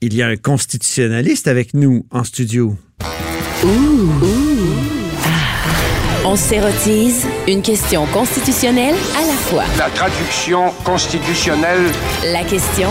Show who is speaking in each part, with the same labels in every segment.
Speaker 1: il y a un constitutionnaliste avec nous en studio.
Speaker 2: On s'érotise une question constitutionnelle à la fois.
Speaker 3: La traduction constitutionnelle.
Speaker 2: La question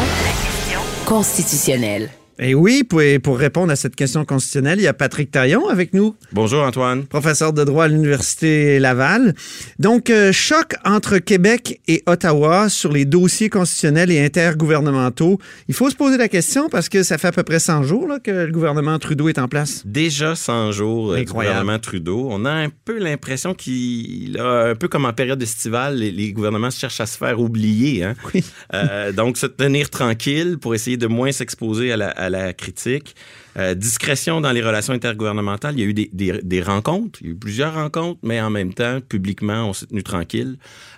Speaker 2: constitutionnelle.
Speaker 1: Et oui, pour, pour répondre à cette question constitutionnelle, il y a Patrick Taillon avec nous,
Speaker 4: Bonjour Antoine.
Speaker 1: professeur de droit à l'Université Laval. Donc, euh, choc entre Québec et Ottawa sur les dossiers constitutionnels et intergouvernementaux. Il faut se poser la question parce que ça fait à peu près 100 jours là, que le gouvernement Trudeau est en place.
Speaker 4: Déjà 100 jours euh, du gouvernement Trudeau. On a un peu l'impression qu'il a, un peu comme en période estivale, les, les gouvernements cherchent à se faire oublier. hein.
Speaker 1: Oui.
Speaker 4: Euh, donc, se tenir tranquille pour essayer de moins s'exposer à la, à la critique. Euh, discrétion dans les relations intergouvernementales. Il y a eu des, des- des rencontres, il y a eu plusieurs rencontres, mais en même temps, publiquement, on s'est tenu tranquille.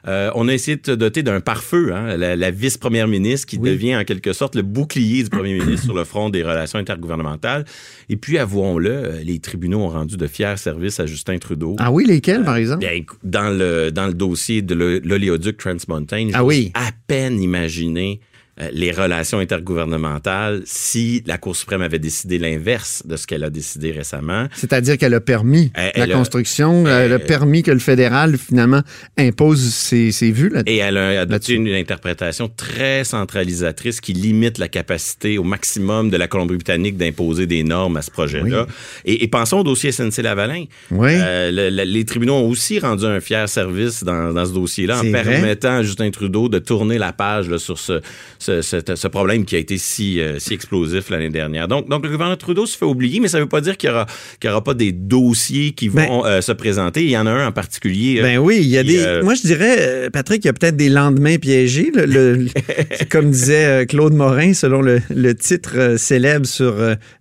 Speaker 4: Euh, on a essayé de se doter d'un pare-feu, hein, la, la vice-première ministre qui
Speaker 1: Oui.
Speaker 4: devient en quelque sorte le bouclier du premier ministre sur le front des relations intergouvernementales. Et puis, avouons-le, euh, les tribunaux ont rendu de fiers services à Justin Trudeau.
Speaker 1: Ah oui, lesquels, par exemple?
Speaker 4: Écou- dans le, dans le dossier de l'o- l'oléoduc Trans Mountain,
Speaker 1: Ah oui.
Speaker 4: à peine imaginer les relations intergouvernementales si la Cour suprême avait décidé l'inverse de ce qu'elle a décidé récemment.
Speaker 1: C'est-à-dire qu'elle a permis
Speaker 4: Elle-
Speaker 1: la
Speaker 4: elle a-
Speaker 1: construction, elle a permis que le fédéral, finalement, impose ses, ses vues. Là.
Speaker 4: Et elle a adopté une, interprétation très centralisatrice qui limite la capacité au maximum de la Colombie-Britannique d'imposer des normes à ce projet-là. Et, et pensons au dossier SNC-Lavalin.
Speaker 1: Oui.
Speaker 4: Euh, le- le- les tribunaux ont aussi rendu un fier service dans, dans ce dossier-là en
Speaker 1: vrai.
Speaker 4: permettant à Justin Trudeau de tourner la page là, sur ce, ce, ce- ce problème qui a été si, euh, si explosif l'année dernière. Donc, donc, le gouvernement Trudeau se fait oublier, mais ça ne veut pas dire qu'il n'y aura, y aura pas des dossiers qui
Speaker 1: Ben-
Speaker 4: vont euh, se présenter. Il y en a un en particulier. euh,
Speaker 1: Ben oui, il y a
Speaker 4: qui,
Speaker 1: des. Moi, je dirais, Patrick, il y a peut-être des lendemains piégés. le- le- comme disait Claude Morin, selon le, le titre célèbre sur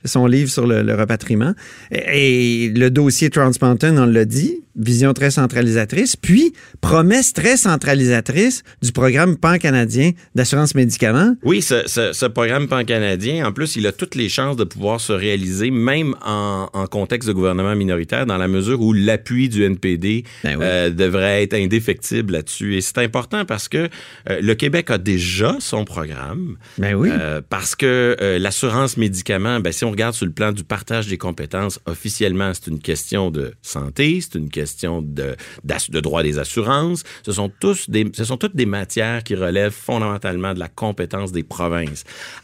Speaker 1: son livre sur le, repatriement. Et, et le dossier Trans Mountain, on l'a dit, vision très centralisatrice, puis promesse très centralisatrice du programme pan-canadien d'assurance médicaments.
Speaker 4: Oui, ce, ce- ce programme pan-canadien, en plus, il a toutes les chances de pouvoir se réaliser, même en, en contexte de gouvernement minoritaire, dans la mesure où l'appui du NPD
Speaker 1: Ben oui.
Speaker 4: euh, devrait être indéfectible là-dessus. Et c'est important parce que euh, le Québec a déjà son programme.
Speaker 1: Ben oui.
Speaker 4: Euh, parce que l'assurance médicaments, ben, si on regarde sur le plan du partage des compétences, officiellement, c'est une question de santé, c'est une question de, droit des assurances. Ce sont, tous des, ce sont toutes des matières qui relèvent fondamentalement de la compétence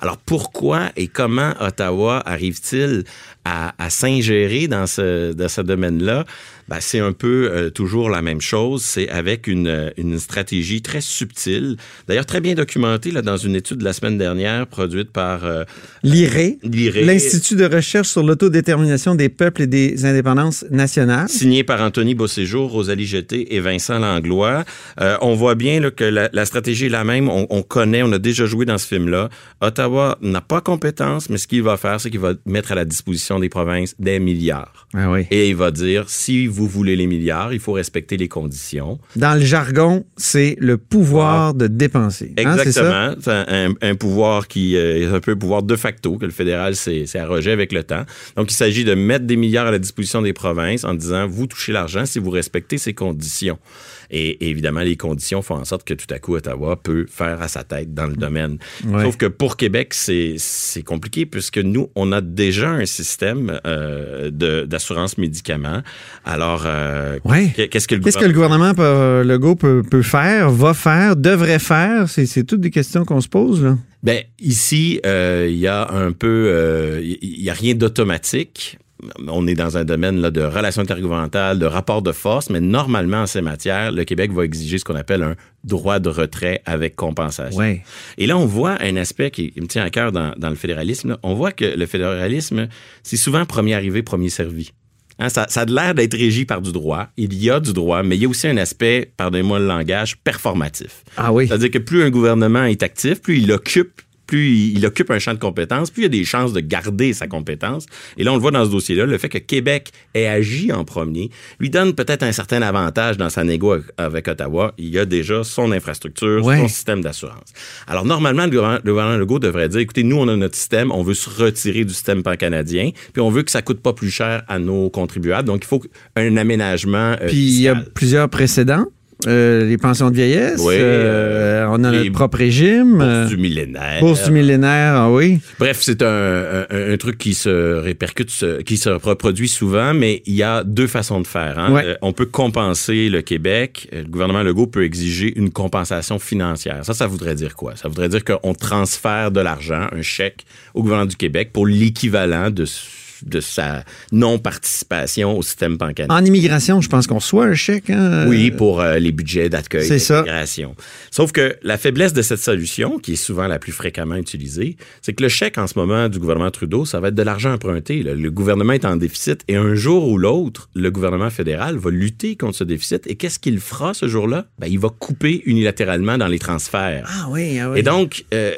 Speaker 4: Alors, pourquoi et comment Ottawa arrive-t-il à, s'ingérer dans ce domaine-là? Ben, c'est un peu euh, toujours la même chose. C'est avec une, euh, une stratégie très subtile, d'ailleurs très bien documentée là, dans une étude de la semaine dernière produite par euh,
Speaker 1: L'IRE,
Speaker 4: l'IRE,
Speaker 1: l'Institut de recherche sur l'autodétermination des peuples et des indépendances nationales.
Speaker 4: signé par Anthony Beauséjour, Rosalie Jeté et Vincent Langlois. Euh, on voit bien là, que la, la stratégie est la même. On, on connaît, on a déjà joué dans ce film-là. Ottawa n'a pas compétence, mais ce qu'il va faire, c'est qu'il va mettre à la disposition des provinces des milliards.
Speaker 1: Ah oui.
Speaker 4: Et il va dire, si vous voulez les milliards, il faut respecter les conditions.
Speaker 1: Dans le jargon, c'est le pouvoir de dépenser. Hein, ça?
Speaker 4: Exactement. C'est un, un pouvoir qui euh, est un peu un pouvoir de facto que le fédéral s'est arrogé avec le temps. Donc, il s'agit de mettre des milliards à la disposition des provinces en disant, vous touchez l'argent si vous respectez ces conditions. Et, évidemment, les conditions font en sorte que tout à coup, Ottawa peut faire à sa tête dans le domaine.
Speaker 1: Ouais.
Speaker 4: Sauf que pour Québec, c'est compliqué puisque nous, on a déjà un système euh, d'assurance médicaments. Alors, euh,
Speaker 1: Ouais.
Speaker 4: qu'est-ce que le
Speaker 1: Qu'est-ce que le gouvernement peut, Legault peut, peut faire, va faire, devrait faire? C'est toutes des questions qu'on se pose. Là.
Speaker 4: Ben ici, euh, il y a un peu, euh, il y a rien d'automatique. On est dans un domaine là, de relations intergouvernementales, de rapports de force, mais normalement en ces matières, le Québec va exiger ce qu'on appelle un droit de retrait avec compensation.
Speaker 1: Ouais.
Speaker 4: Et là, on voit un aspect qui me tient à cœur dans, dans le fédéralisme. là. On voit que le fédéralisme, c'est souvent premier arrivé, premier servi. Hein, ça, ça a l'air d'être régi par du droit. Il y a du droit, mais il y a aussi un aspect, pardonnez-moi le langage, performatif.
Speaker 1: Ah oui.
Speaker 4: C'est-à-dire que plus un gouvernement est actif, plus il occupe plus il, occupe un champ de compétences, plus il y a des chances de garder sa compétence. Et là, on le voit dans ce dossier-là, le fait que Québec ait agi en premier lui donne peut-être un certain avantage dans sa négo avec- Ottawa. Il y a déjà son infrastructure,
Speaker 1: Ouais.
Speaker 4: son système d'assurance. Alors, normalement, le gouvernement, le gouvernement Legault devrait dire, écoutez, nous, on a notre système, on veut se retirer du système pan-canadien, puis on veut que ça coûte pas plus cher à nos contribuables. Donc, il faut un aménagement euh,
Speaker 1: Puis il y a plusieurs précédents. Euh, les pensions de vieillesse.
Speaker 4: Oui,
Speaker 1: euh, on a notre propre régime.
Speaker 4: Bourse
Speaker 1: euh,
Speaker 4: du millénaire.
Speaker 1: bourse du millénaire, ah oui.
Speaker 4: Bref, c'est un, un- un truc qui se répercute, qui se reproduit souvent, mais il y a deux façons de faire. hein.
Speaker 1: Ouais.
Speaker 4: Euh, on peut compenser le Québec. Le gouvernement Legault peut exiger une compensation financière. Ça, ça voudrait dire quoi? Ça voudrait dire qu'on transfère de l'argent, un chèque, au gouvernement du Québec pour l'équivalent de, de sa non-participation au système bancaire.
Speaker 1: En immigration, je pense qu'on reçoit un chèque. hein?
Speaker 4: Oui, pour euh, les budgets d'accueil
Speaker 1: C'est ça.
Speaker 4: d'immigration. Sauf que la faiblesse de cette solution, qui est souvent la plus fréquemment utilisée, c'est que le chèque en ce moment du gouvernement Trudeau, ça va être de l'argent emprunté. là. Le gouvernement est en déficit et un jour ou l'autre, le gouvernement fédéral va lutter contre ce déficit. Et qu'est-ce qu'il fera ce jour-là? Ben, il va couper unilatéralement dans les transferts.
Speaker 1: Ah oui, ah oui.
Speaker 4: Et donc, euh,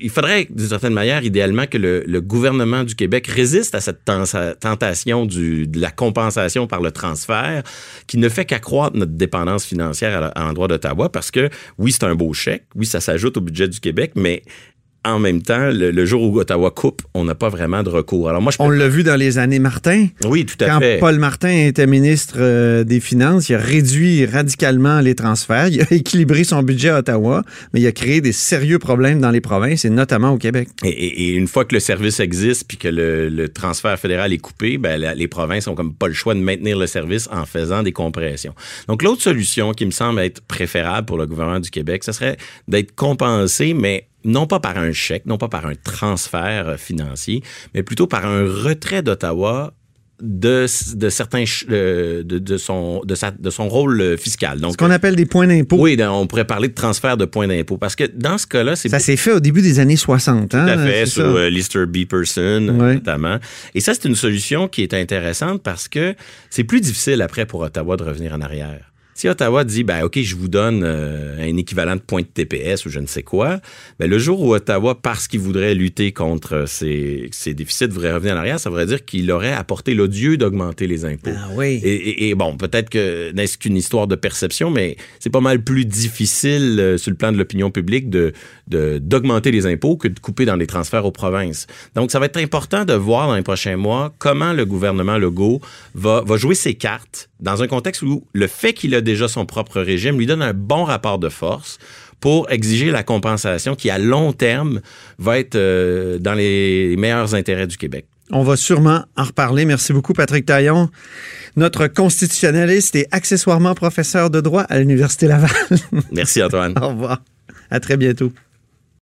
Speaker 4: il faudrait, d'une certaine manière, idéalement, que le, le gouvernement du Québec résiste à cette ten- tentation de la compensation par le transfert, qui ne fait qu'accroître notre dépendance financière à l'endroit d'Ottawa, parce que oui, c'est un beau chèque, oui, ça s'ajoute au budget du Québec, mais en même temps, le, le jour où Ottawa coupe, on n'a pas vraiment de recours. Alors moi, je
Speaker 1: On l'a vu dans les années Martin.
Speaker 4: oui, tout à
Speaker 1: Quand
Speaker 4: fait.
Speaker 1: Paul Martin était ministre euh, des Finances, il a réduit radicalement les transferts. Il a équilibré son budget à Ottawa, mais il a créé des sérieux problèmes dans les provinces et notamment au Québec.
Speaker 4: Et, et- et une fois que le service existe puis que le, le transfert fédéral est coupé, ben, la- les provinces ont comme pas le choix de maintenir le service en faisant des compressions. Donc l'autre solution qui me semble être préférable pour le gouvernement du Québec, ce serait d'être compensé, mais non pas par un chèque, non pas par un transfert euh, financier, mais plutôt par un retrait d'Ottawa de, de certains euh, de, de son de, sa- de son rôle euh, fiscal.
Speaker 1: Ce
Speaker 4: Donc
Speaker 1: qu'on appelle des points d'impôt.
Speaker 4: oui, on pourrait parler de transfert de points d'impôt parce que dans ce cas-là, c'est
Speaker 1: Ça s'est fait au début des années 60. Hein?
Speaker 4: tout à fait,
Speaker 1: ça.
Speaker 4: euh, Lister B. Person,
Speaker 1: Ouais.
Speaker 4: notamment. Et ça, c'est une solution qui est intéressante parce que c'est plus difficile après pour Ottawa de revenir en arrière. Si Ottawa dit, ben, OK, je vous donne euh, un équivalent de points de TPS ou je ne sais quoi, ben, le jour où Ottawa, parce qu'il voudrait lutter contre ses, ses déficits, voudrait revenir en arrière, ça voudrait dire qu'il aurait apporté l'odieux d'augmenter les impôts.
Speaker 1: Ah oui.
Speaker 4: Et, et- et bon, peut-être que n'est-ce qu'une histoire de perception, mais c'est pas mal plus difficile euh, sur le plan de l'opinion publique de de- d'augmenter les impôts que de couper dans les transferts aux provinces. Donc, ça va être important de voir dans les prochains mois comment le gouvernement Legault va, va jouer ses cartes dans un contexte où le fait qu'il a déjà son propre régime lui donne un bon rapport de force pour exiger la compensation qui, à long terme, va être euh, dans les meilleurs intérêts du Québec.
Speaker 1: On va sûrement en reparler. Merci beaucoup, Patrick Taillon, notre constitutionnaliste et accessoirement professeur de droit à l'Université Laval.
Speaker 4: Merci, Antoine.
Speaker 1: Au revoir. À très bientôt.